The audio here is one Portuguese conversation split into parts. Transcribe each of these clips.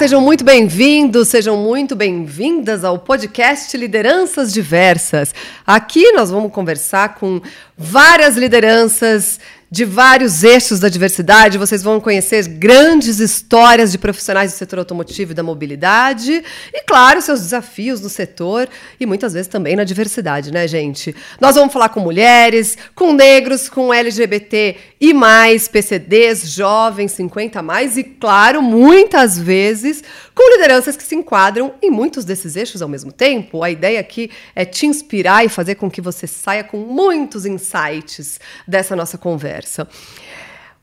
Sejam muito bem-vindos, sejam muito bem-vindas ao podcast Lideranças Diversas. Aqui nós vamos conversar com várias lideranças de vários eixos da diversidade. Vocês vão conhecer grandes histórias de profissionais do setor automotivo e da mobilidade. E, claro, seus desafios no setor e muitas vezes também na diversidade, né, gente? Nós vamos falar com mulheres, com negros, com LGBT e mais, PCDs, jovens, 50 mais e, claro, muitas vezes com lideranças que se enquadram em muitos desses eixos ao mesmo tempo. A ideia aqui é te inspirar e fazer com que você saia com muitos insights dessa nossa conversa.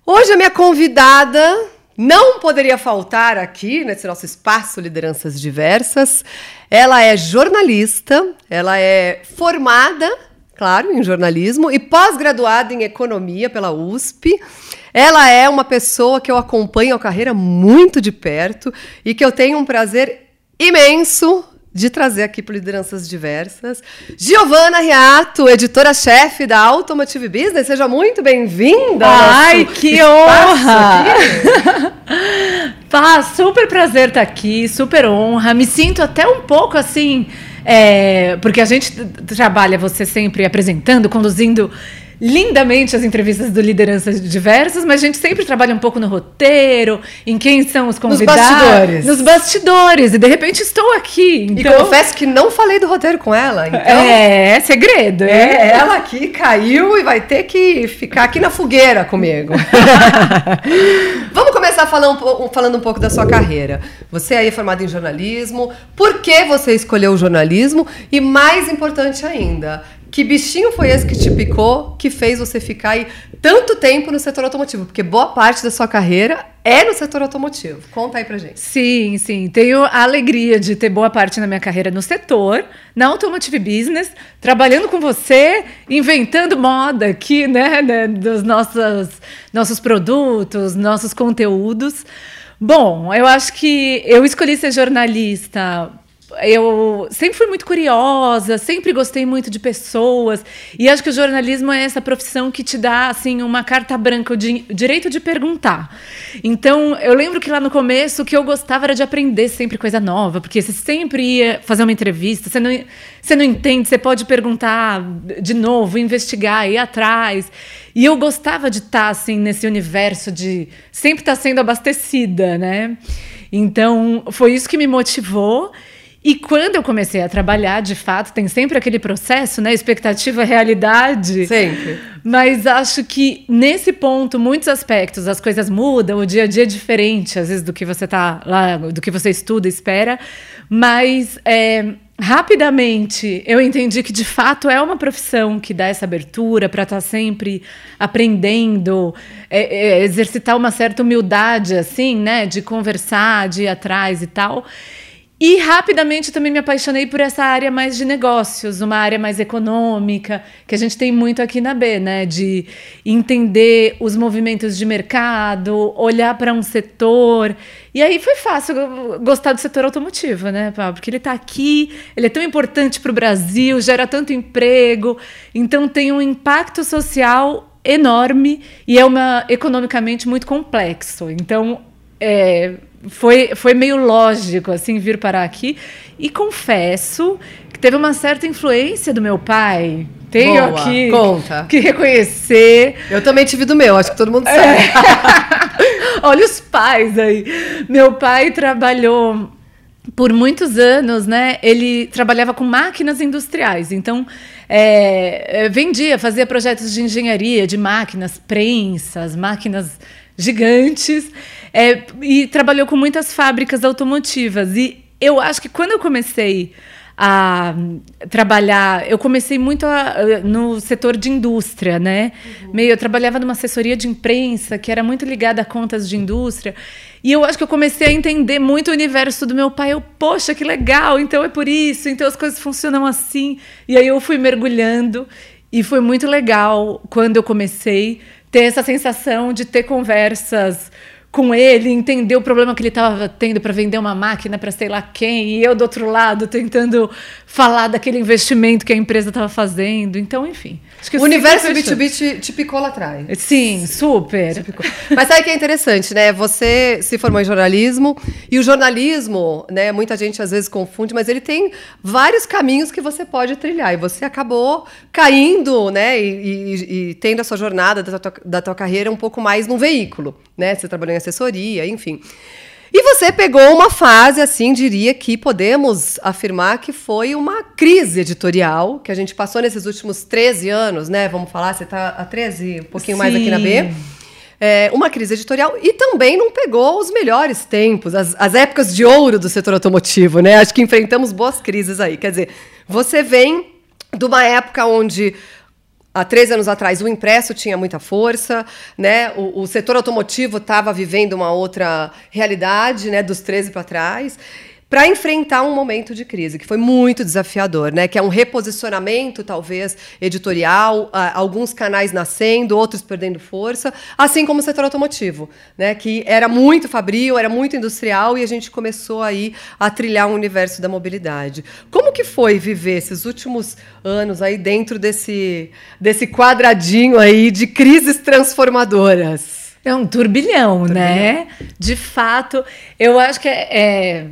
Hoje a minha convidada não poderia faltar aqui nesse nosso espaço Lideranças Diversas. Ela é jornalista, ela é formada, claro, em jornalismo e pós-graduada em economia pela USP. Ela é uma pessoa que eu acompanho a carreira muito de perto e que eu tenho um prazer imenso de trazer aqui para Lideranças Diversas. Giovana Riato, editora-chefe da Automotive Business, seja muito bem-vinda. Ai, que honra! Pá, super prazer estar aqui, super honra. Me sinto até um pouco assim, é, porque a gente trabalha você sempre apresentando, conduzindo lindamente as entrevistas do Lideranças Diversas, mas a gente sempre trabalha um pouco no roteiro, em quem são os convidados. Nos bastidores. Nos bastidores. E de repente estou aqui. Então... E confesso que não falei do roteiro com ela. Então... É, é segredo. É, ela aqui caiu e vai ter que ficar aqui na fogueira comigo. Vamos começar falando, falando um pouco da sua carreira. Você aí é formada em jornalismo. Por que você escolheu o jornalismo? E mais importante ainda, que bichinho foi esse que te picou que fez você ficar aí tanto tempo no setor automotivo? Porque boa parte da sua carreira é no setor automotivo. Conta aí pra gente. Sim, sim. Tenho a alegria de ter boa parte da minha carreira no setor, na Automotive Business, trabalhando com você, inventando moda aqui, né, né dos nossos, nossos produtos, nossos conteúdos. Bom, eu acho que eu escolhi ser jornalista eu sempre fui muito curiosa, sempre gostei muito de pessoas e acho que o jornalismo é essa profissão que te dá assim uma carta branca, o direito de perguntar. Então eu lembro que lá no começo o que eu gostava era de aprender sempre coisa nova, porque você sempre ia fazer uma entrevista, você não, você não entende, você pode perguntar de novo, investigar, ir atrás. E eu gostava de estar assim nesse universo de sempre estar sendo abastecida, né? Então foi isso que me motivou. E quando eu comecei a trabalhar, de fato, tem sempre aquele processo, né? Expectativa, realidade. Sempre. Mas acho que nesse ponto, muitos aspectos, as coisas mudam, o dia a dia é diferente, às vezes, do que você tá lá, do que você estuda, espera. Mas é, rapidamente eu entendi que de fato é uma profissão que dá essa abertura para estar tá sempre aprendendo, é, é, exercitar uma certa humildade, assim, né? De conversar, de ir atrás e tal. E rapidamente também me apaixonei por essa área mais de negócios, uma área mais econômica, que a gente tem muito aqui na B, né? De entender os movimentos de mercado, olhar para um setor. E aí foi fácil gostar do setor automotivo, né, Porque ele está aqui, ele é tão importante para o Brasil, gera tanto emprego, então tem um impacto social enorme e é uma economicamente muito complexo. Então, é, foi, foi meio lógico assim vir parar aqui e confesso que teve uma certa influência do meu pai. Tenho Boa, aqui conta. que reconhecer. Eu também tive do meu, acho que todo mundo sabe. É. Olha os pais aí. Meu pai trabalhou por muitos anos, né? Ele trabalhava com máquinas industriais, então é, vendia, fazia projetos de engenharia, de máquinas, prensas, máquinas gigantes. É, e trabalhou com muitas fábricas automotivas. E eu acho que quando eu comecei a trabalhar, eu comecei muito a, no setor de indústria, né? Uhum. Meio, eu trabalhava numa assessoria de imprensa que era muito ligada a contas de indústria. E eu acho que eu comecei a entender muito o universo do meu pai. Eu, poxa, que legal, então é por isso, então as coisas funcionam assim. E aí eu fui mergulhando e foi muito legal quando eu comecei ter essa sensação de ter conversas com ele, entender o problema que ele estava tendo para vender uma máquina para sei lá quem, e eu do outro lado tentando falar daquele investimento que a empresa estava fazendo. Então, enfim. o universo B2B te, te, picou lá atrás. Sim, super. Mas sabe que é interessante, né? Você se formou em jornalismo, e o jornalismo, né, muita gente às vezes confunde, mas ele tem vários caminhos que você pode trilhar. E você acabou caindo, né, e, e, e tendo a sua jornada da tua, da tua carreira um pouco mais no veículo, né? Você trabalhou em assessoria, enfim. E você pegou uma fase, assim, diria que podemos afirmar que foi uma crise editorial que a gente passou nesses últimos 13 anos, né? Vamos falar, você está há 13, um pouquinho Sim. mais aqui na B. É, uma crise editorial e também não pegou os melhores tempos, as, as épocas de ouro do setor automotivo, né? Acho que enfrentamos boas crises aí. Quer dizer, você vem de uma época onde há três anos atrás o impresso tinha muita força, né? O, o setor automotivo estava vivendo uma outra realidade, né? Dos 13 para trás para enfrentar um momento de crise que foi muito desafiador, né? Que é um reposicionamento, talvez, editorial, alguns canais nascendo, outros perdendo força, assim como o setor automotivo, né? Que era muito fabril, era muito industrial e a gente começou aí a trilhar um universo da mobilidade. Como que foi viver esses últimos anos aí dentro desse desse quadradinho aí de crises transformadoras? É um turbilhão, turbilhão, né? De fato, eu acho que é, é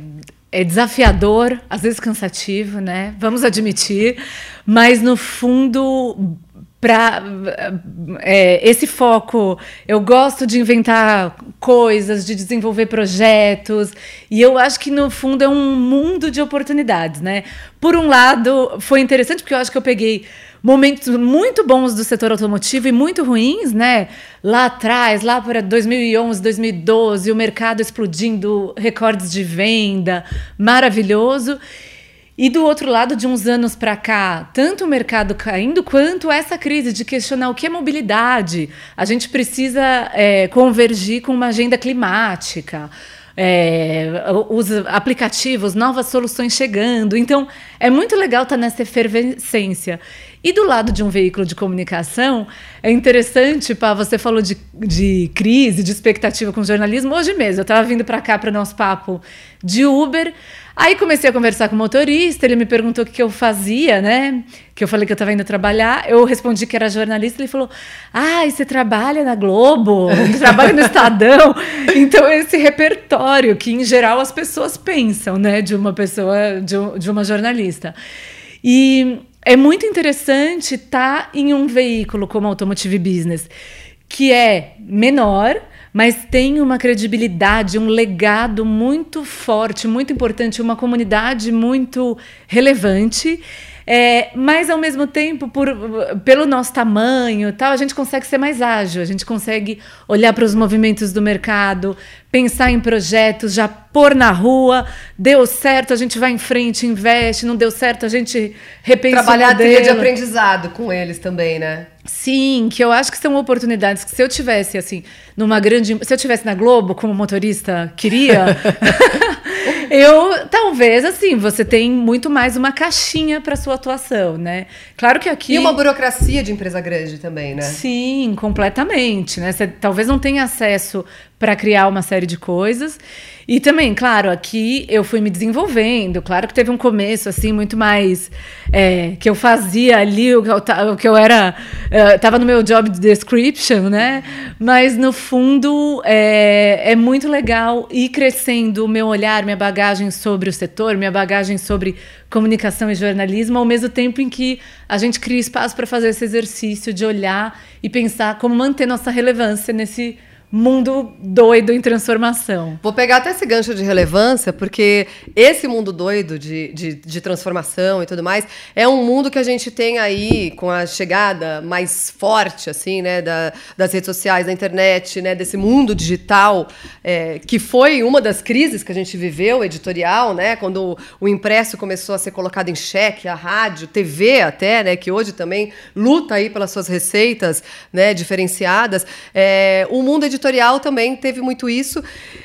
é desafiador, às vezes cansativo, né? Vamos admitir, mas no fundo para é, esse foco, eu gosto de inventar coisas, de desenvolver projetos, e eu acho que no fundo é um mundo de oportunidades, né? Por um lado, foi interessante porque eu acho que eu peguei momentos muito bons do setor automotivo e muito ruins, né? Lá atrás, lá para 2011, 2012, o mercado explodindo, recordes de venda, maravilhoso. E do outro lado, de uns anos para cá, tanto o mercado caindo quanto essa crise de questionar o que é mobilidade. A gente precisa é, convergir com uma agenda climática. É, os aplicativos, novas soluções chegando. Então, é muito legal estar nessa efervescência. E do lado de um veículo de comunicação, é interessante, pá, você falou de, de crise, de expectativa com jornalismo. Hoje mesmo, eu estava vindo para cá para o nosso papo de Uber. Aí comecei a conversar com o motorista, ele me perguntou o que eu fazia, né? Que eu falei que eu estava indo trabalhar. Eu respondi que era jornalista, ele falou: Ah, você trabalha na Globo, trabalha no Estadão. então, esse repertório que, em geral, as pessoas pensam, né, de uma pessoa, de, de uma jornalista. E é muito interessante estar tá em um veículo como Automotive Business, que é menor, mas tem uma credibilidade, um legado muito forte, muito importante, uma comunidade muito relevante. É, mas ao mesmo tempo, por, pelo nosso tamanho, tal, a gente consegue ser mais ágil, a gente consegue olhar para os movimentos do mercado, pensar em projetos, já pôr na rua, deu certo, a gente vai em frente, investe, não deu certo, a gente repensa Trabalhar a trilha de aprendizado com eles também, né? Sim, que eu acho que são oportunidades que se eu tivesse assim, numa grande, se eu tivesse na Globo como motorista queria, eu talvez assim, você tem muito mais uma caixinha para sua atuação, né? Claro que aqui E uma burocracia de empresa grande também, né? Sim, completamente, né? Você talvez não tenha acesso para criar uma série de coisas. E também, claro, aqui eu fui me desenvolvendo. Claro que teve um começo assim muito mais é, que eu fazia ali o que eu, o que eu era estava é, no meu job description, né? Mas no fundo é, é muito legal ir crescendo o meu olhar, minha bagagem sobre o setor, minha bagagem sobre comunicação e jornalismo, ao mesmo tempo em que a gente cria espaço para fazer esse exercício de olhar e pensar como manter nossa relevância nesse mundo doido em transformação. Vou pegar até esse gancho de relevância, porque esse mundo doido de, de, de, transformação e tudo mais é um mundo que a gente tem aí com a chegada mais forte, assim, né, da, das redes sociais, da internet, né, desse mundo digital, é, que foi uma das crises que a gente viveu, editorial, né, quando o, impresso começou a ser colocado em xeque, a rádio, TV até, né, que hoje também luta aí pelas suas receitas, né, diferenciadas. É, o mundo editorial editorial também teve muito isso.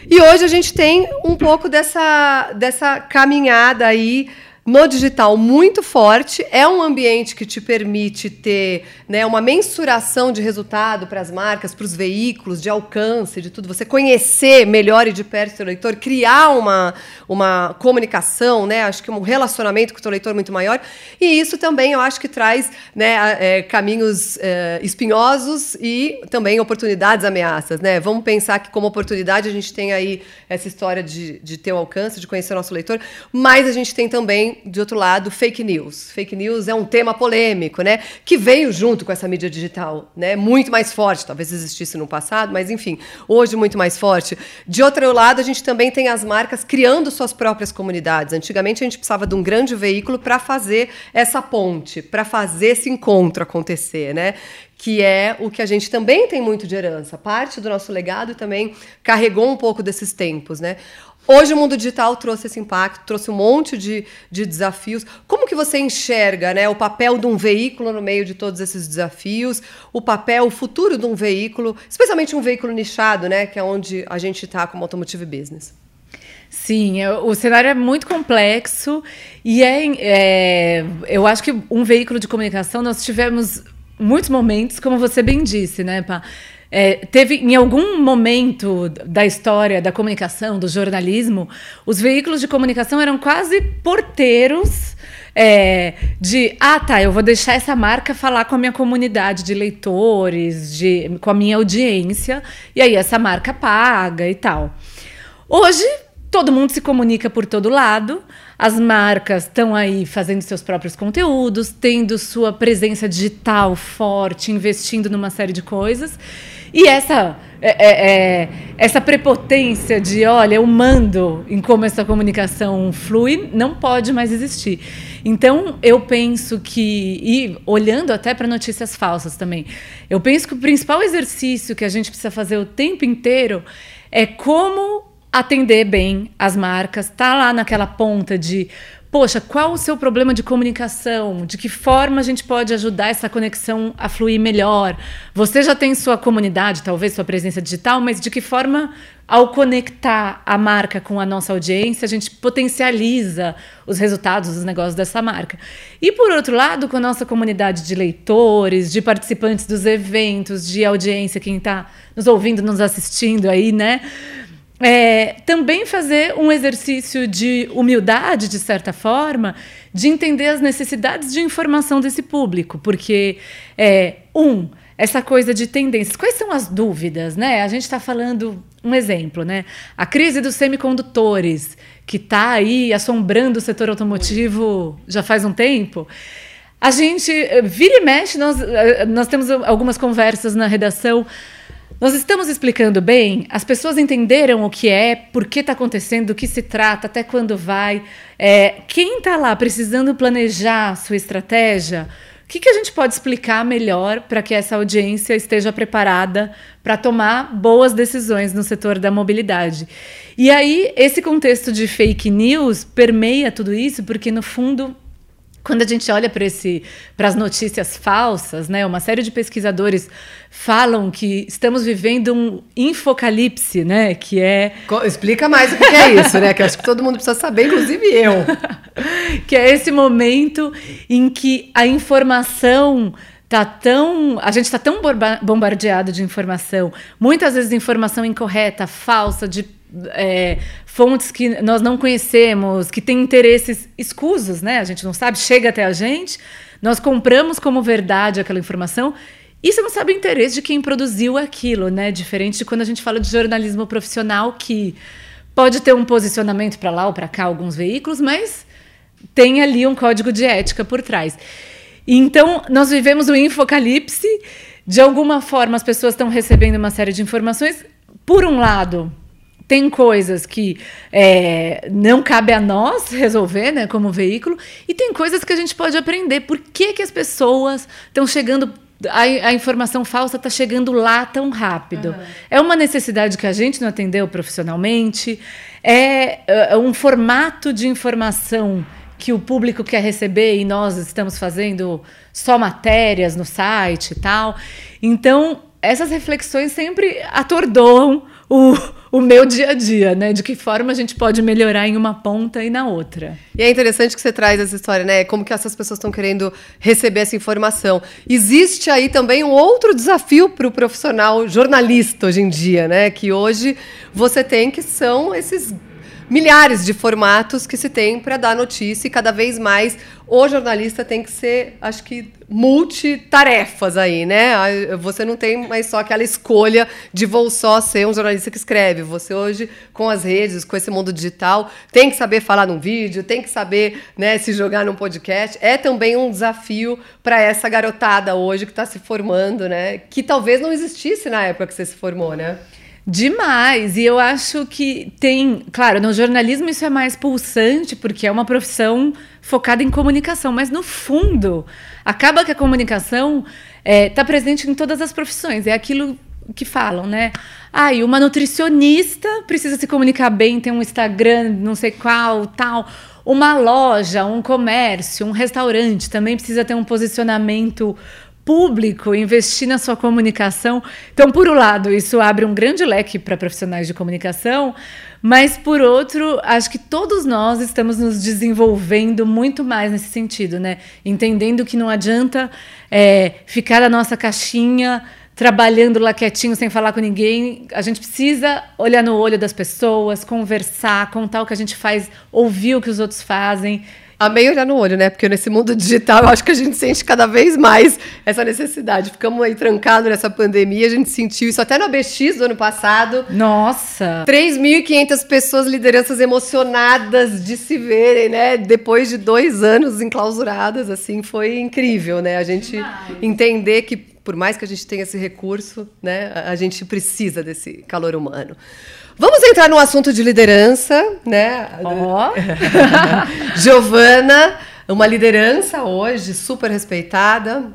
E hoje a gente tem um pouco dessa, dessa caminhada aí no digital muito forte, é um ambiente que te permite ter né, uma mensuração de resultado para as marcas, para os veículos, de alcance, de tudo. Você conhecer melhor e de perto o seu leitor, criar uma, uma comunicação, né, acho que um relacionamento com o seu leitor muito maior. E isso também eu acho que traz né, é, caminhos é, espinhosos e também oportunidades, ameaças. Né? Vamos pensar que, como oportunidade, a gente tem aí essa história de, de ter o alcance, de conhecer o nosso leitor, mas a gente tem também de outro lado, fake news. Fake news é um tema polêmico, né? Que veio junto com essa mídia digital, né? Muito mais forte, talvez existisse no passado, mas enfim, hoje muito mais forte. De outro lado, a gente também tem as marcas criando suas próprias comunidades. Antigamente a gente precisava de um grande veículo para fazer essa ponte, para fazer esse encontro acontecer, né? que é o que a gente também tem muito de herança. Parte do nosso legado também carregou um pouco desses tempos, né? Hoje o mundo digital trouxe esse impacto, trouxe um monte de, de desafios. Como que você enxerga né, o papel de um veículo no meio de todos esses desafios, o papel, o futuro de um veículo, especialmente um veículo nichado, né, que é onde a gente está como automotive business? Sim, o cenário é muito complexo e é, é, eu acho que um veículo de comunicação nós tivemos muitos momentos, como você bem disse, né, Pá? É, teve em algum momento da história da comunicação, do jornalismo, os veículos de comunicação eram quase porteiros é, de ah tá, eu vou deixar essa marca falar com a minha comunidade de leitores, de, com a minha audiência, e aí essa marca paga e tal. Hoje todo mundo se comunica por todo lado. As marcas estão aí fazendo seus próprios conteúdos, tendo sua presença digital forte, investindo numa série de coisas. E essa, é, é, é, essa prepotência de, olha, eu mando em como essa comunicação flui, não pode mais existir. Então, eu penso que, e olhando até para notícias falsas também, eu penso que o principal exercício que a gente precisa fazer o tempo inteiro é como atender bem as marcas, tá lá naquela ponta de poxa, qual o seu problema de comunicação? De que forma a gente pode ajudar essa conexão a fluir melhor? Você já tem sua comunidade, talvez sua presença digital, mas de que forma, ao conectar a marca com a nossa audiência, a gente potencializa os resultados dos negócios dessa marca? E por outro lado, com a nossa comunidade de leitores, de participantes dos eventos, de audiência, quem está nos ouvindo, nos assistindo aí, né? É, também fazer um exercício de humildade, de certa forma, de entender as necessidades de informação desse público, porque é, um essa coisa de tendências. Quais são as dúvidas, né? A gente está falando um exemplo, né? A crise dos semicondutores que está aí assombrando o setor automotivo já faz um tempo. A gente vira e mexe, nós, nós temos algumas conversas na redação nós estamos explicando bem? As pessoas entenderam o que é, por que está acontecendo, do que se trata, até quando vai? É, quem está lá precisando planejar sua estratégia, o que, que a gente pode explicar melhor para que essa audiência esteja preparada para tomar boas decisões no setor da mobilidade? E aí, esse contexto de fake news permeia tudo isso, porque, no fundo, quando a gente olha para as notícias falsas, né, uma série de pesquisadores falam que estamos vivendo um infocalipse, né, que é explica mais o que é isso, né, que acho que todo mundo precisa saber, inclusive eu, que é esse momento em que a informação tá tão a gente está tão bombardeado de informação, muitas vezes informação incorreta, falsa, de é, fontes que nós não conhecemos, que têm interesses escusos, né? A gente não sabe, chega até a gente, nós compramos como verdade aquela informação e você não sabe o interesse de quem produziu aquilo, né? Diferente de quando a gente fala de jornalismo profissional, que pode ter um posicionamento para lá ou para cá, alguns veículos, mas tem ali um código de ética por trás. Então, nós vivemos o infocalipse. De alguma forma, as pessoas estão recebendo uma série de informações. Por um lado, tem coisas que é, não cabe a nós resolver, né, como veículo, e tem coisas que a gente pode aprender. Por que, que as pessoas estão chegando a, a, informação falsa está chegando lá tão rápido. Uhum. É uma necessidade que a gente não atendeu profissionalmente, é, é, um formato de informação que o público quer receber e nós estamos fazendo só matérias no site e tal. Então, essas reflexões sempre atordoam o, o meu dia a dia, né? De que forma a gente pode melhorar em uma ponta e na outra. E é interessante que você traz essa história, né? Como que essas pessoas estão querendo receber essa informação. Existe aí também um outro desafio para o profissional jornalista hoje em dia, né? Que hoje você tem que são esses milhares de formatos que se tem para dar notícia e cada vez mais o jornalista tem que ser, acho que, multitarefas aí, né? Você não tem mais só aquela escolha de vou só ser um jornalista que escreve. Você hoje, com as redes, com esse mundo digital, tem que saber falar num vídeo, tem que saber né, se jogar num podcast. É também um desafio para essa garotada hoje que está se formando, né? Que talvez não existisse na época que você se formou, né? Demais! E eu acho que tem. Claro, no jornalismo isso é mais pulsante, porque é uma profissão focada em comunicação, mas no fundo, acaba que a comunicação está é, tá presente em todas as profissões. É aquilo que falam, né? Ah, e uma nutricionista precisa se comunicar bem, tem um Instagram, não sei qual, tal. Uma loja, um comércio, um restaurante também precisa ter um posicionamento público, investir na sua comunicação. Então, por um lado, isso abre um grande leque para profissionais de comunicação, mas por outro, acho que todos nós estamos nos desenvolvendo muito mais nesse sentido, né? Entendendo que não adianta é, ficar na nossa caixinha trabalhando lá quietinho sem falar com ninguém. A gente precisa olhar no olho das pessoas, conversar, contar o que a gente faz, ouvir o que os outros fazem. Amei olhar no olho, né? Porque nesse mundo digital eu acho que a gente sente cada vez mais essa necessidade. Ficamos aí trancados nessa pandemia, a gente sentiu isso até no ABX do ano passado. Nossa! 3.500 pessoas, lideranças emocionadas de se verem, né? Depois de dois anos enclausuradas, assim, foi incrível, né? A gente Demais. entender que por mais que a gente tenha esse recurso, né, a gente precisa desse calor humano. Vamos entrar no assunto de liderança, né? Oh. Giovana, uma liderança hoje super respeitada,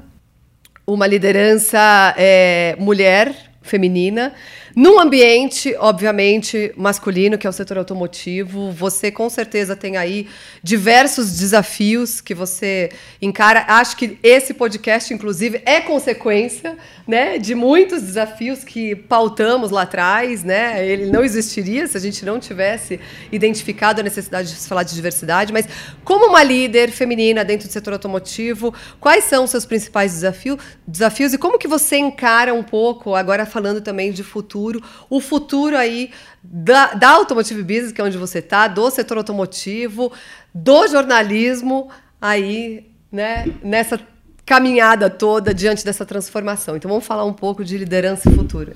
uma liderança é, mulher, feminina, num ambiente, obviamente, masculino, que é o setor automotivo, você com certeza tem aí diversos desafios que você encara. Acho que esse podcast, inclusive, é consequência né, de muitos desafios que pautamos lá atrás. Né? Ele não existiria se a gente não tivesse identificado a necessidade de falar de diversidade. Mas, como uma líder feminina dentro do setor automotivo, quais são os seus principais desafio, desafios e como que você encara um pouco, agora falando também de futuro, futuro, o futuro aí da, da Automotive Business, que é onde você está, do setor automotivo, do jornalismo, aí, né, nessa caminhada toda diante dessa transformação. Então vamos falar um pouco de liderança futura.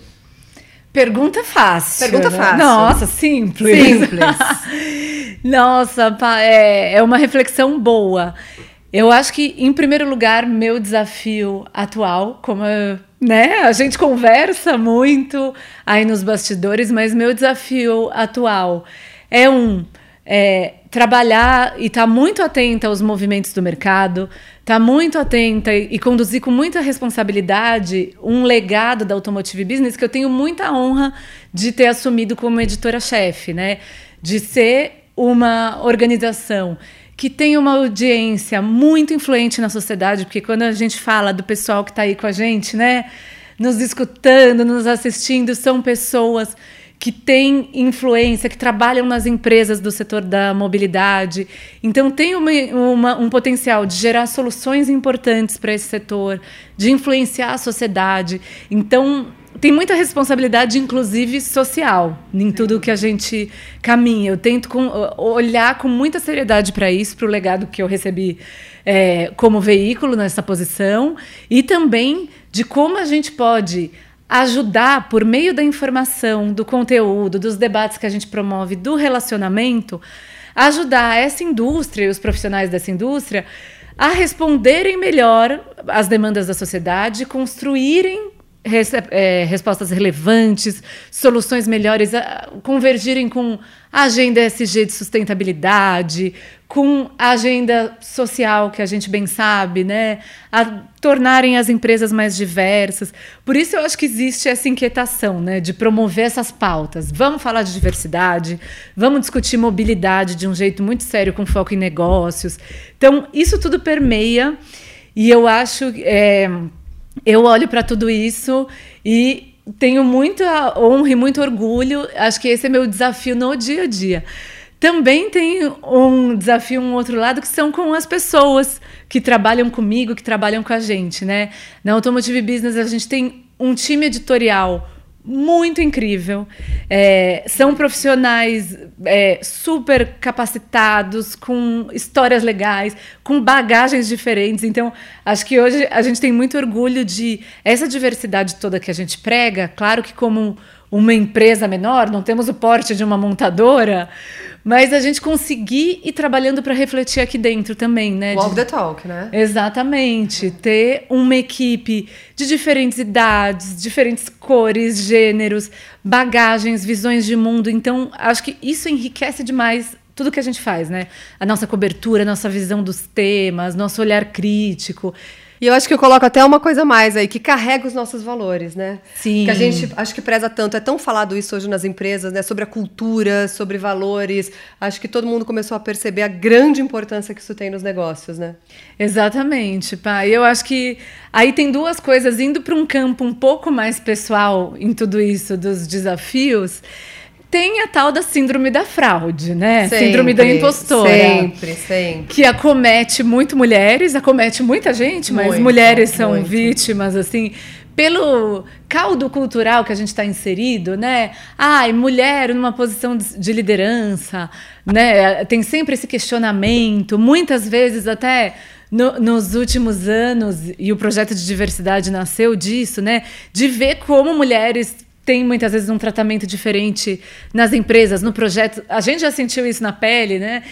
Pergunta fácil. Pergunta né? fácil. Nossa, simples. Simples. Nossa, é, é uma reflexão boa. Eu acho que, em primeiro lugar, meu desafio atual, como né? A gente conversa muito aí nos bastidores, mas meu desafio atual é um é, trabalhar e estar tá muito atenta aos movimentos do mercado, estar tá muito atenta e, e conduzir com muita responsabilidade um legado da Automotive Business que eu tenho muita honra de ter assumido como editora-chefe, né? De ser uma organização que tem uma audiência muito influente na sociedade, porque quando a gente fala do pessoal que está aí com a gente, né, nos escutando, nos assistindo, são pessoas que têm influência, que trabalham nas empresas do setor da mobilidade. Então, tem uma, uma, um potencial de gerar soluções importantes para esse setor, de influenciar a sociedade. Então, tem muita responsabilidade, inclusive social, em tudo que a gente caminha. Eu tento com, olhar com muita seriedade para isso, para o legado que eu recebi é, como veículo nessa posição, e também de como a gente pode ajudar, por meio da informação, do conteúdo, dos debates que a gente promove, do relacionamento, ajudar essa indústria e os profissionais dessa indústria a responderem melhor às demandas da sociedade, construírem é, respostas relevantes, soluções melhores, convergirem com a agenda SG de sustentabilidade, com a agenda social que a gente bem sabe, né? A tornarem as empresas mais diversas. Por isso eu acho que existe essa inquietação, né, de promover essas pautas. Vamos falar de diversidade, vamos discutir mobilidade de um jeito muito sério com foco em negócios. Então isso tudo permeia e eu acho é, eu olho para tudo isso e tenho muita honra e muito orgulho. Acho que esse é meu desafio no dia a dia. Também tem um desafio, um outro lado, que são com as pessoas que trabalham comigo, que trabalham com a gente, né? Na Automotive Business a gente tem um time editorial muito incrível. É, são profissionais é, super capacitados, com histórias legais, com bagagens diferentes. Então, acho que hoje a gente tem muito orgulho de essa diversidade toda que a gente prega. Claro que, como uma empresa menor, não temos o porte de uma montadora, mas a gente conseguir ir trabalhando para refletir aqui dentro também, né? Walk de... the talk, né? Exatamente. Ter uma equipe de diferentes idades, diferentes cores, gêneros, bagagens, visões de mundo. Então, acho que isso enriquece demais tudo que a gente faz, né? A nossa cobertura, a nossa visão dos temas, nosso olhar crítico. E eu acho que eu coloco até uma coisa mais aí, que carrega os nossos valores, né? Sim. Que a gente acho que preza tanto. É tão falado isso hoje nas empresas, né? Sobre a cultura, sobre valores. Acho que todo mundo começou a perceber a grande importância que isso tem nos negócios, né? Exatamente, pai. Eu acho que aí tem duas coisas indo para um campo um pouco mais pessoal em tudo isso dos desafios. Tem a tal da síndrome da fraude, né? Sempre, síndrome da impostora. Sempre, sempre. Que acomete muito mulheres, acomete muita gente, mas Muito, mulheres são muito. vítimas, assim, pelo caldo cultural que a gente está inserido, né? Ai, mulher numa posição de de liderança, né? Tem sempre esse questionamento, muitas vezes até. no- nos últimos anos, e o projeto de diversidade nasceu disso, né? De ver como mulheres têm muitas vezes um tratamento diferente nas empresas, no projeto. A gente já sentiu isso na pele, né?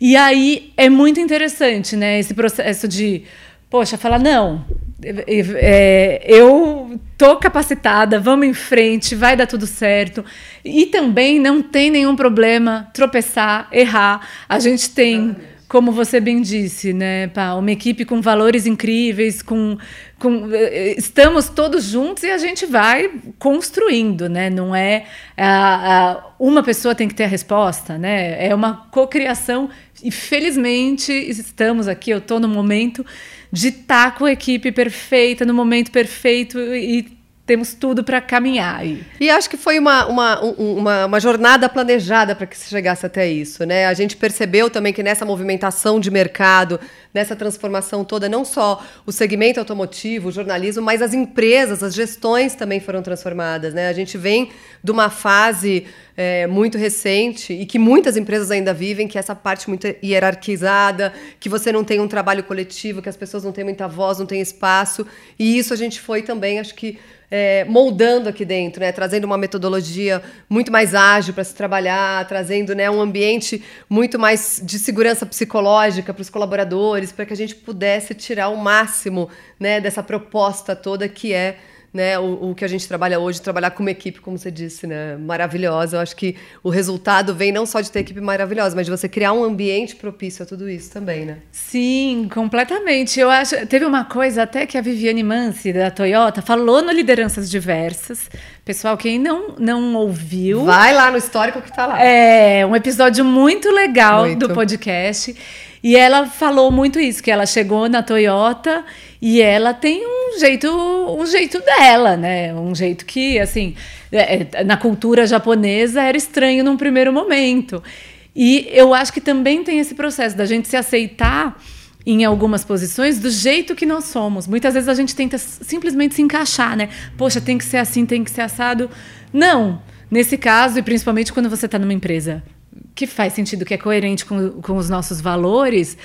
E aí é muito interessante, né? Esse processo de, poxa, falar, não, é, eu tô capacitada, vamos em frente, vai dar tudo certo. E também não tem nenhum problema tropeçar, errar. A gente tem como você bem disse, né, Pá, uma equipe com valores incríveis, com, com eh, estamos todos juntos e a gente vai construindo, né? Não é a- a- uma pessoa tem que ter a resposta, né? É uma cocriação e felizmente estamos aqui. Eu estou no momento de estar com a equipe perfeita, no momento perfeito e temos tudo para caminhar. E acho que foi uma, uma, um- uma, uma jornada planejada para que se chegasse até isso. Né? A gente percebeu também que nessa movimentação de mercado, nessa transformação toda, não só o segmento automotivo, o jornalismo, mas as empresas, as gestões também foram transformadas. Né? A gente vem de uma fase é, muito recente e que muitas empresas ainda vivem, que é essa parte muito hierarquizada, que você não tem um trabalho coletivo, que as pessoas não têm muita voz, não têm espaço. E isso a gente foi também, acho que é, moldando aqui dentro, né? trazendo uma metodologia muito mais ágil para se trabalhar, trazendo né, um ambiente muito mais de segurança psicológica para os colaboradores, para que a gente pudesse tirar o máximo né, dessa proposta toda que é né, o, o que a gente trabalha hoje, trabalhar com uma equipe, como você disse, né, maravilhosa. Eu acho que o resultado vem não só de ter equipe maravilhosa, mas de você criar um ambiente propício a tudo isso também, né? Sim, completamente. Eu acho. Teve uma coisa até que a Viviane Mansi, da Toyota, falou no Lideranças Diversas. Pessoal, quem não, não ouviu. Vai lá no histórico que tá lá. É um episódio muito legal Muito. do podcast. E ela falou muito isso, que ela chegou na Toyota e ela tem um jeito, um jeito dela, né? Um jeito que, assim, é, é, na cultura japonesa era estranho num primeiro momento. E eu acho que também tem esse processo da gente se aceitar em algumas posições do jeito que nós somos. Muitas vezes a gente tenta simplesmente se encaixar, né? Poxa, tem que ser assim, tem que ser assado. Não. Nesse caso, e principalmente quando você está numa empresa que faz sentido, que é coerente com, com os nossos valores.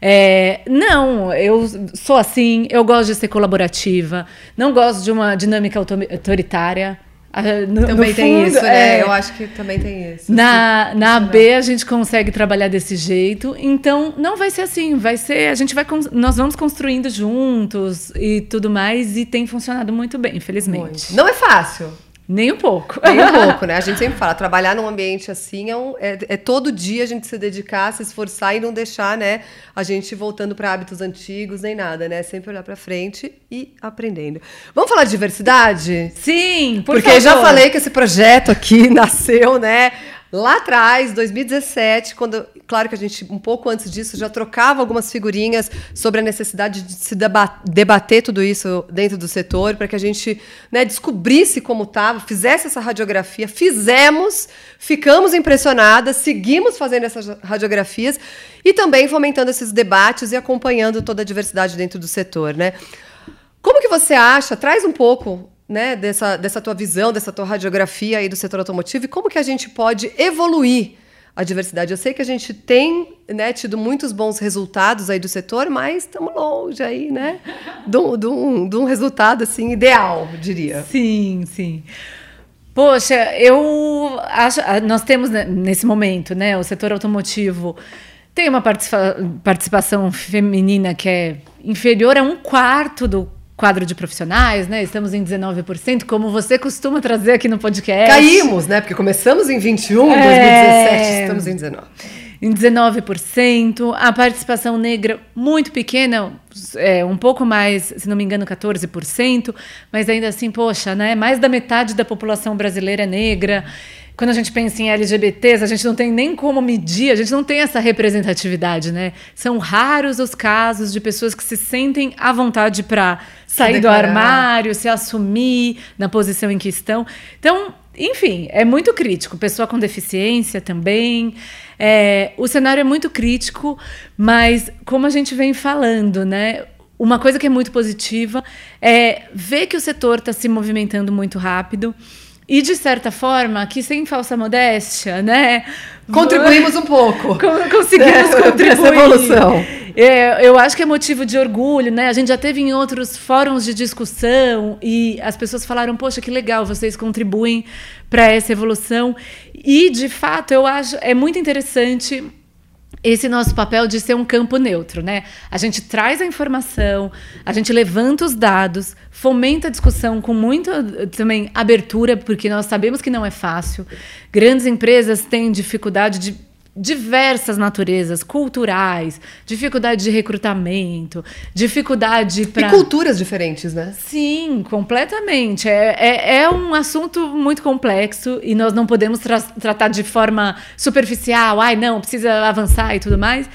é, não, eu sou assim, eu gosto de ser colaborativa, não gosto de uma dinâmica auto- autoritária. Ah, no- Também no tem fundo, isso, né? é, Eu acho que também tem isso. na, na AB a gente consegue trabalhar desse jeito, então não vai ser assim, vai ser, a gente vai, nós vamos construindo juntos e tudo mais e tem funcionado muito bem, infelizmente. Muito. Não é fácil. Nem um pouco. Nem um pouco, né? A gente sempre fala, trabalhar num ambiente assim é, um- é- é todo dia a gente se dedicar, se esforçar e não deixar, né, a gente voltando para hábitos antigos nem nada, né? Sempre olhar para frente e aprendendo. Vamos falar de diversidade? Sim, por Porque eu já favor. falei que esse projeto aqui nasceu, né? Lá atrás, 2017, quando, claro que a gente, um pouco antes disso, já trocava algumas figurinhas sobre a necessidade de se debater tudo isso dentro do setor, para que a gente né, descobrisse como estava, fizesse essa radiografia. Fizemos, ficamos impressionadas, seguimos fazendo essas radiografias e também fomentando esses debates e acompanhando toda a diversidade dentro do setor. Né? Como que você acha? Traz um pouco né, dessa, dessa tua visão, dessa tua radiografia aí do setor automotivo e como que a gente pode evoluir a diversidade. Eu sei que a gente tem né, tido muitos bons resultados aí do setor, mas estamos longe aí, né, de um, um, resultado assim ideal, diria. Sim, sim. Poxa, eu acho, nós temos né, nesse momento, né, o setor automotivo tem uma participa participação feminina que é inferior a um quarto do quadro de profissionais, né? Estamos em 19%, como você costuma trazer aqui no podcast. Caímos, né? Porque começamos em 21, é... 2017, estamos em 19. Em 19%, a participação negra muito pequena, é, um pouco mais, se não me engano, 14%, mas ainda assim, poxa, né? Mais da metade da população brasileira é negra quando a gente pensa em LGBTs, a gente não tem nem como medir, a gente não tem essa representatividade, né? São raros os casos de pessoas que se sentem à vontade para sair do armário, se assumir na posição em que estão. Então, enfim, é muito crítico. Pessoa com deficiência também. É, o cenário é muito crítico, mas como a gente vem falando, né? Uma coisa que é muito positiva é ver que o setor está se movimentando muito rápido. E, de certa forma, que sem falsa modéstia, né? Contribuímos um pouco. Conseguimos contribuir. Essa evolução. É, eu acho que é motivo de orgulho, né? A gente já teve em outros fóruns de discussão e as pessoas falaram: Poxa, que legal, vocês contribuem para essa evolução. E, de fato, eu acho é muito interessante esse nosso papel de ser um campo neutro, né? A gente traz a informação, a gente levanta os dados, fomenta a discussão com muita também abertura, porque nós sabemos que não é fácil. Grandes empresas têm dificuldade de diversas naturezas, culturais, dificuldade de recrutamento, dificuldade para. E culturas diferentes, né? Sim, completamente. É, é, é, um assunto muito complexo e nós não podemos tra tratar de forma superficial, ai, não, precisa avançar e tudo mais.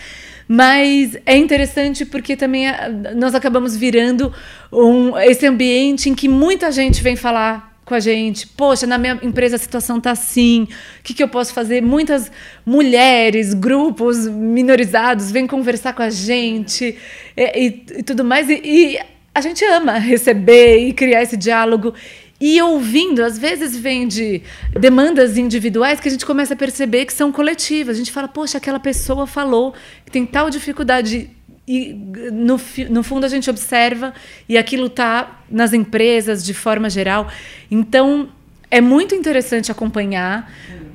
Mas é interessante porque também ah, nós acabamos virando um, esse ambiente em que muita gente vem falar com a gente. Poxa, na minha empresa a situação tá assim. O que, que eu posso fazer? Muitas mulheres, grupos minorizados vêm conversar com a gente e, e, e tudo mais. E, e, a gente ama receber e criar esse diálogo. E ouvindo, às vezes vem de demandas individuais que a gente começa a perceber que são coletivas. A gente fala, poxa, aquela pessoa falou que tem tal dificuldade e no, no fundo a gente observa e aquilo está nas empresas de forma geral. Então é muito interessante acompanhar,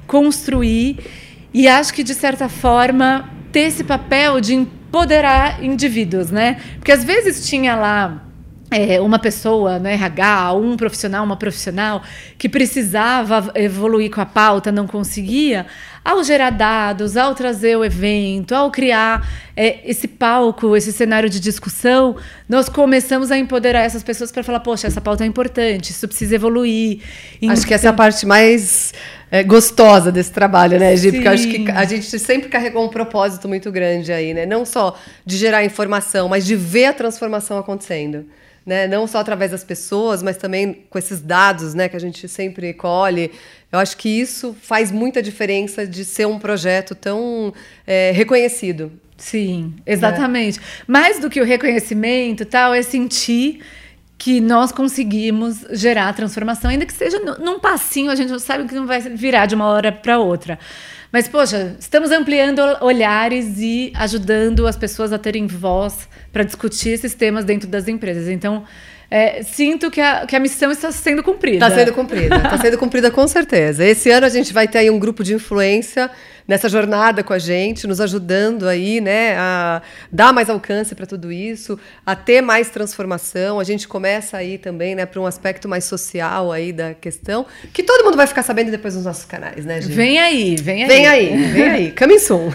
construir e acho que de certa forma ter esse papel de empoderar indivíduos, né? Porque às vezes tinha lá é, uma pessoa no né, RH, um profissional, uma profissional que precisava evoluir com a pauta, não conseguia, ao gerar dados, ao trazer o evento, ao criar é, esse palco, esse cenário de discussão, nós começamos a empoderar essas pessoas para falar: poxa, essa pauta é importante, isso precisa evoluir. Então, acho que essa é a parte mais é, gostosa desse trabalho, né, Gi? Porque acho que a gente sempre carregou um propósito muito grande aí, né? Não só de gerar informação, mas de ver a transformação acontecendo né? Não só através das pessoas, mas também com esses dados, né? Que a gente sempre colhe. Eu acho que isso faz muita diferença de ser um projeto tão é, reconhecido. Sim, exatamente. Mais do que o reconhecimento, tal, é sentir que nós conseguimos gerar a transformação, ainda que seja num passinho, a gente sabe que não vai virar de uma hora para outra. Mas, poxa, estamos ampliando olhares e ajudando as pessoas a terem voz para discutir esses temas dentro das empresas. Então, é, sinto que a, que a missão está sendo cumprida. Está sendo cumprida, está sendo cumprida com certeza. Esse ano a gente vai ter aí um grupo de influência nessa jornada com a gente, nos ajudando aí, né, a dar mais alcance para tudo isso, a ter mais transformação. A gente começa aí também, né, para um aspecto mais social aí da questão, que todo mundo vai ficar sabendo depois nos nossos canais, né, gente? Vem aí, vem aí. Vem aí, vem aí. Coming soon.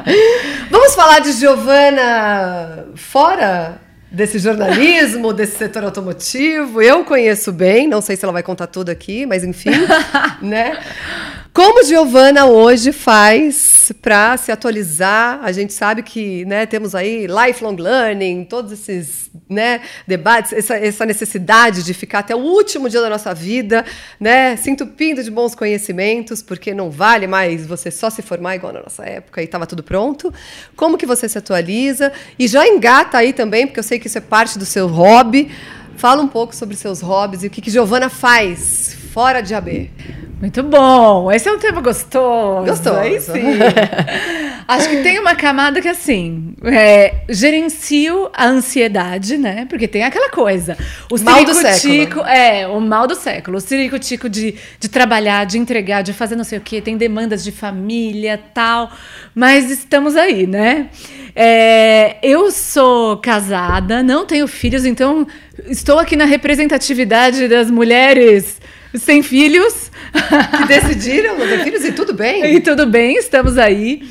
Vamos falar de Giovana fora desse jornalismo, desse setor automotivo. Eu conheço bem, não sei se ela vai contar tudo aqui, mas enfim, né? Como Giovana hoje faz para se atualizar? A gente sabe que né, temos aí lifelong learning, todos esses né, debates, essa, essa, necessidade de ficar até o último dia da nossa vida, né, se entupindo de bons conhecimentos, porque não vale mais você só se formar igual na nossa época e estava tudo pronto. Como que você se atualiza? E já engata aí também, porque eu sei que isso é parte do seu hobby. Fala um pouco sobre seus hobbies e o que, que Giovana faz fora de AB. Muito bom. Esse é um tema gostoso. Gostoso. Aí sim. Acho que tem uma camada que, assim, é, gerencio a ansiedade, né? Porque tem aquela coisa. O mal do século. É, o mal do século. O ciricutico de, de trabalhar, de entregar, de fazer não sei o quê. Tem demandas de família, tal. Mas estamos aí, né? É, eu sou casada, não tenho filhos, então estou aqui na representatividade das mulheres sem filhos. Que decidiram ter filhos e tudo bem. E tudo bem, estamos aí.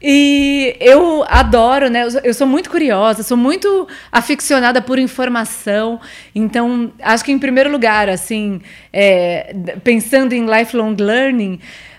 E eu adoro, né? Eu sou muito curiosa, sou muito aficionada por informação. Então, acho que em primeiro lugar, assim, é, pensando em lifelong learning,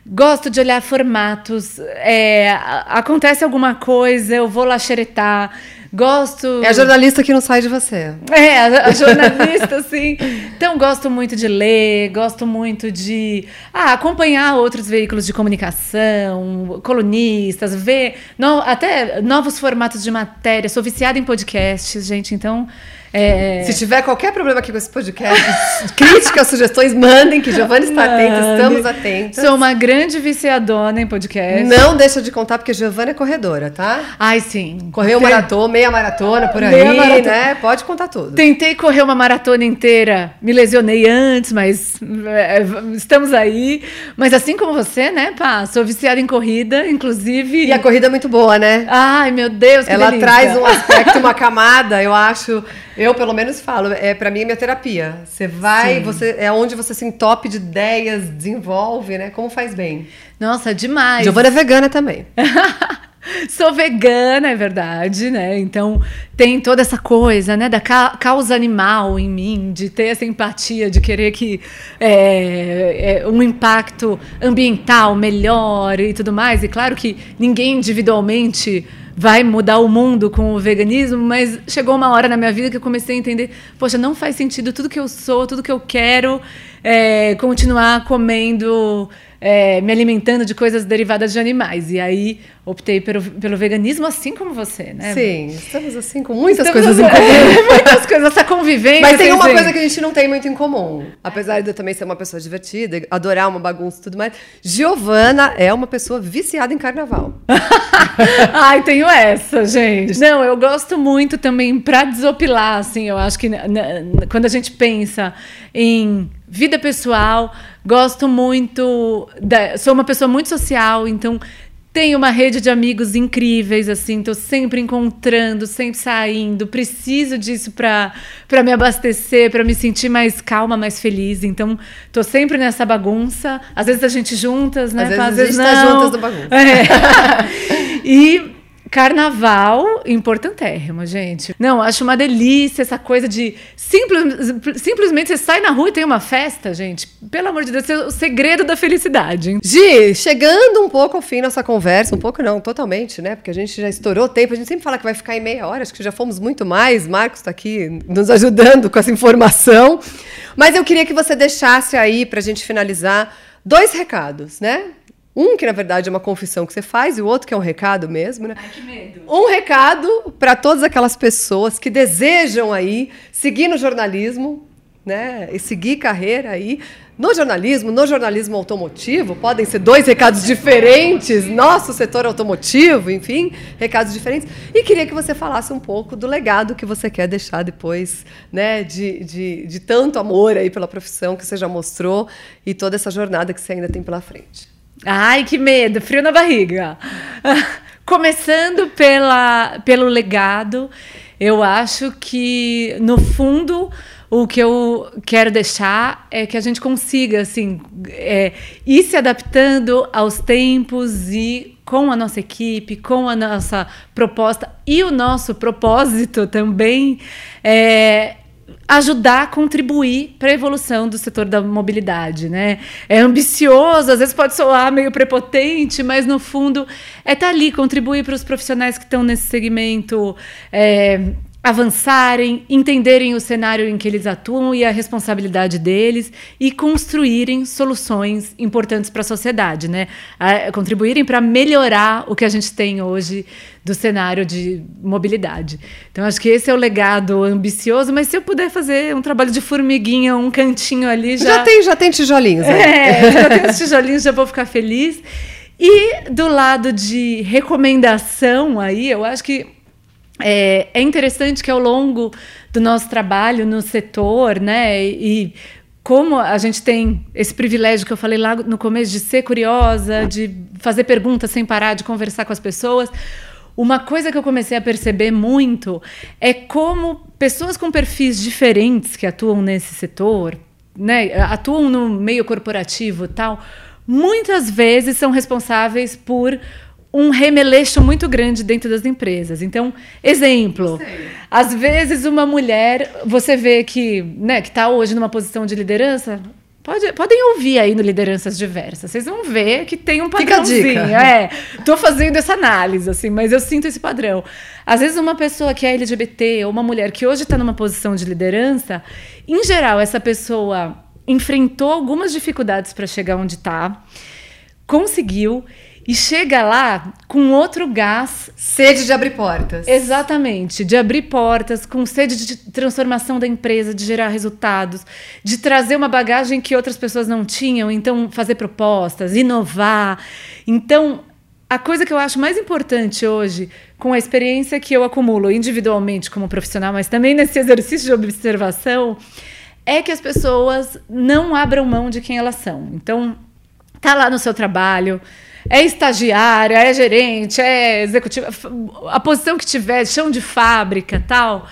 gosto de olhar formatos. É, acontece alguma coisa, eu vou lá xeretar Gosto. É a jornalista que não sai de você. É, a, a jornalista, sim. Então, gosto muito de ler, gosto muito de ah, acompanhar outros veículos de comunicação, colunistas, ver no, até novos formatos de matéria. Sou viciada em podcasts, gente, então. É... Se tiver qualquer problema aqui com esse podcast, críticas, sugestões, mandem, que Giovanni está atenta, estamos atentos. Sou uma grande viciadona em podcast. Não deixa de contar, porque Giovanni é corredora, tá? Ai, sim. Correu maratona, meia maratona por aí, maratona. né? Pode contar tudo. Tentei correr uma maratona inteira, me lesionei antes, mas é, estamos aí. Mas assim como você, né, pá? Sou viciada em corrida, inclusive. E a corrida é muito boa, né? Ai, meu Deus, que Ela delícia. traz um aspecto, uma camada, eu acho eu, pelo menos, falo, é para mim é minha terapia. Você vai, Sim. você é onde você se entope de ideias, desenvolve, né? Como faz bem. Nossa, demais. Giovana é vegana também. Sou vegana, é verdade, né? Então tem toda essa coisa, né, da causa animal em mim, de ter essa empatia, de querer que é, é, um impacto ambiental melhor e tudo mais. E claro que ninguém individualmente vai mudar o mundo com o veganismo, mas chegou uma hora na minha vida que eu comecei a entender, poxa, não faz sentido tudo que eu sou, tudo que eu quero, é, continuar comendo é, me alimentando de coisas derivadas de animais. E aí optei pelo, pelo veganismo, assim como você, né? Sim, estamos assim com muitas estamos coisas em comum. muitas coisas, essa convivência. Mas tem uma assim. coisa que a gente não tem muito em comum. Apesar de eu também ser uma pessoa divertida, adorar uma bagunça e tudo mais. Giovana é uma pessoa viciada em carnaval. Ai, tenho essa, gente. Não, eu gosto muito também para desopilar, assim, eu acho que quando a gente pensa em vida pessoal, Gosto muito. Da, sou uma pessoa muito social, então tenho uma rede de amigos incríveis, assim, tô sempre encontrando, sempre saindo. Preciso disso para me abastecer, para me sentir mais calma, mais feliz. Então, tô sempre nessa bagunça. Às vezes a gente juntas, né? Às vezes, Às vezes a gente tá não. tá juntas no bagunça. É. e Carnaval, importantérrimo, gente. Não, acho uma delícia essa coisa de simples, simplesmente você sai na rua e tem uma festa, gente. Pelo amor de Deus, é o segredo da felicidade. Gi, chegando um pouco ao fim nossa conversa, um pouco não, totalmente, né? Porque a gente já estourou tempo, a gente sempre fala que vai ficar em meia hora, acho que já fomos muito mais. Marcos está aqui nos ajudando com essa informação. Mas eu queria que você deixasse aí, para a gente finalizar, dois recados, né? Um que na verdade é uma confissão que você faz e o outro que é um recado mesmo, né? Ai, que medo. Um recado para todas aquelas pessoas que desejam aí seguir no jornalismo, né? E seguir carreira aí no jornalismo, no jornalismo automotivo, podem ser dois recados diferentes, nosso setor automotivo, enfim, recados diferentes. E queria que você falasse um pouco do legado que você quer deixar depois, né, de, de, de tanto amor aí pela profissão que você já mostrou e toda essa jornada que você ainda tem pela frente. Ai, que medo, frio na barriga. Começando pela, pelo legado, eu acho que, no fundo, o que eu quero deixar é que a gente consiga assim, é, ir se adaptando aos tempos e com a nossa equipe, com a nossa proposta e o nosso propósito também, é, ajudar, contribuir para a evolução do setor da mobilidade, né? É ambicioso, às vezes pode soar meio prepotente, mas no fundo é estar tá ali, contribuir para os profissionais que estão nesse segmento, é, avançarem, entenderem o cenário em que eles atuam e a responsabilidade deles e construírem soluções importantes para a sociedade, né? A, contribuírem para melhorar o que a gente tem hoje do cenário de mobilidade. Então acho que esse é o legado ambicioso, mas se eu puder fazer um trabalho de formiguinha, um cantinho ali já Já tem, já tem tijolinhos. Né? É, já tem os tijolinhos, já vou ficar feliz. E do lado de recomendação aí, eu acho que é, é interessante que ao longo do nosso trabalho no setor, né, e como a gente tem esse privilégio que eu falei lá no começo de ser curiosa, de fazer perguntas sem parar, de conversar com as pessoas, uma coisa que eu comecei a perceber muito é como pessoas com perfis diferentes que atuam nesse setor, né, atuam no meio corporativo tal, muitas vezes são responsáveis por um remeleixo muito grande dentro das empresas. Então, exemplo, às vezes uma mulher, você vê que, né, que está hoje numa posição de liderança, pode, podem ouvir aí no lideranças diversas. Vocês vão ver que tem um padrãozinho. É, tô fazendo essa análise assim, mas eu sinto esse padrão. Às vezes uma pessoa que é LGBT ou uma mulher que hoje está numa posição de liderança, em geral essa pessoa enfrentou algumas dificuldades para chegar onde está, conseguiu e chega lá com outro gás. Sede de abrir portas. Exatamente, de abrir portas, com sede de transformação da empresa, de gerar resultados, de trazer uma bagagem que outras pessoas não tinham, então fazer propostas, inovar. Então, a coisa que eu acho mais importante hoje, com a experiência que eu acumulo individualmente como profissional, mas também nesse exercício de observação, é que as pessoas não abram mão de quem elas são. Então, tá lá no seu trabalho, é estagiária, é gerente, é executiva, a posição que tiver, chão de fábrica, tal.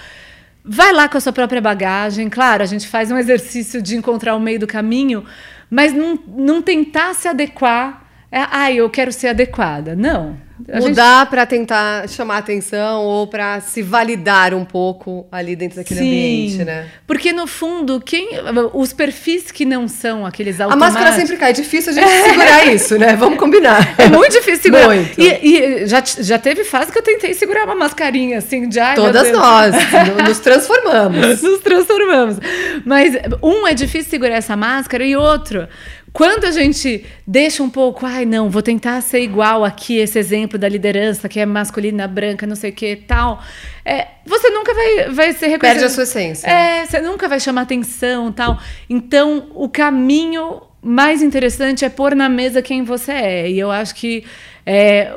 Vai lá com a sua própria bagagem. Claro, a gente faz um exercício de encontrar o meio do caminho, mas não, não tentar se adequar. É, ah, eu quero ser adequada. Não. Mudar gente... para tentar chamar atenção ou para se validar um pouco ali dentro daquele Sim, ambiente, né? Porque no fundo, quem os perfis que não são aqueles automáticos... A máscara sempre cai, é difícil a gente segurar isso, né? Vamos combinar. É muito difícil segurar. Muito. E, e, já, já teve fase que eu tentei segurar uma mascarinha assim, de ai, Todas nós, nos transformamos. nos transformamos. Mas um é difícil segurar essa máscara e outro quando a gente deixa um pouco, ai, não, vou tentar ser igual aqui, esse exemplo da liderança que é masculina, branca, não sei o que tal, é, você nunca vai, vai ser reconhecido. Perde a sua essência. É, você nunca vai chamar atenção tal. Então, o caminho mais interessante é pôr na mesa quem você é. E eu acho que é,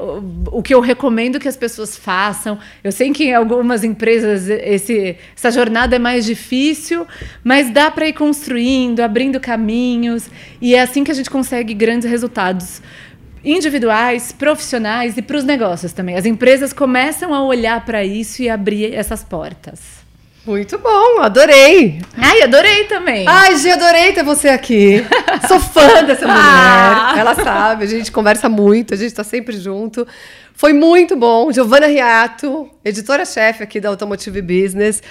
o, que eu recomendo que as pessoas façam. Eu sei que em algumas empresas esse, essa jornada é mais difícil, mas dá para ir construindo, abrindo caminhos. E é assim que a gente consegue grandes resultados individuais, profissionais e para os negócios também. As empresas começam a olhar para isso e abrir essas portas. Muito bom, adorei. Ai, adorei também. Ai, Gi, adorei ter você aqui. Sou fã dessa mulher. Ah. Ela sabe, a gente conversa muito, a gente está sempre junto. Foi muito bom. Giovana Riato, editora-chefe aqui da Automotive Business.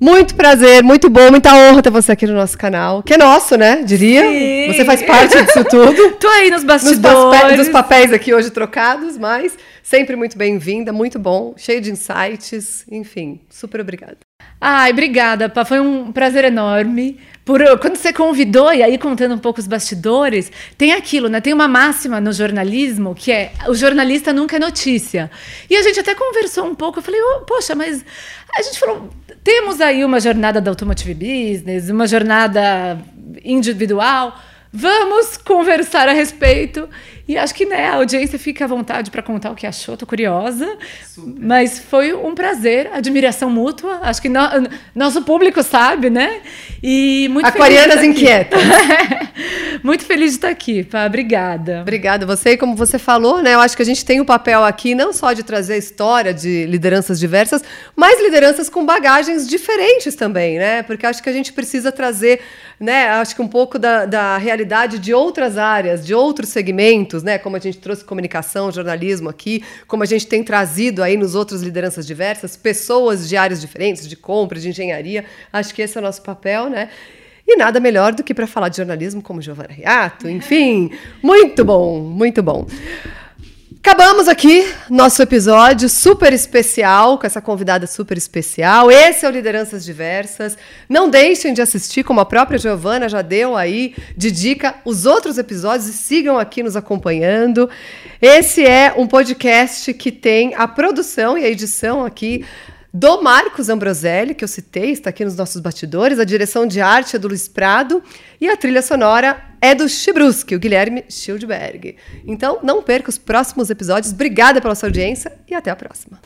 Muito prazer, muito bom, muita honra ter você aqui no nosso canal, que é nosso, né? Diria. Sim. Você faz parte disso tudo. Tô aí nos bastidores. Nos, dos papéis aqui hoje trocados, mas sempre muito bem-vinda, muito bom, cheio de insights, enfim, super obrigada. Ai, obrigada, Pá. Foi um prazer enorme. Por, quando você convidou, e aí contando um pouco os bastidores, tem aquilo, né? Tem uma máxima no jornalismo que é o jornalista nunca é notícia. E a gente até conversou um pouco, eu falei, oh, poxa, mas a gente falou, temos aí uma jornada da Automotive Business, uma jornada individual. Vamos conversar a respeito. E acho que né, a audiência fica à vontade para contar o que achou, tô curiosa. Super. Mas foi um prazer, admiração mútua. Acho que no, nosso público sabe, né? E muito Aquarianas inquietas. muito feliz de estar aqui, pá. Obrigada. Obrigada. Você, como você falou, né? Eu acho que a gente tem o um papel aqui não só de trazer a história de lideranças diversas, mas lideranças com bagagens diferentes também, né? Porque acho que a gente precisa trazer, né? Acho que um pouco da, da realidade realidade de outras áreas, de outros segmentos, né? Como a gente trouxe comunicação, jornalismo aqui, como a gente tem trazido aí nos outros lideranças diversas, pessoas de áreas diferentes, de compra, de engenharia. Acho que esse é o nosso papel, né? E nada melhor do que para falar de jornalismo como Giovana Riato, enfim, muito bom, muito bom. Acabamos aqui nosso episódio super especial, com essa convidada super especial. Esse é o Lideranças Diversas. Não deixem de assistir, como a própria Giovana já deu aí de dica, os outros episódios e sigam aqui nos acompanhando. Esse é um podcast que tem a produção e a edição aqui do Marcos Ambroselli, que eu citei, está aqui nos nossos bastidores. A direção de arte é do Luiz Prado e a trilha sonora é do Chibruski, o Guilherme Schildberg. Então, não perca os próximos episódios. Obrigada pela sua audiência e até a próxima.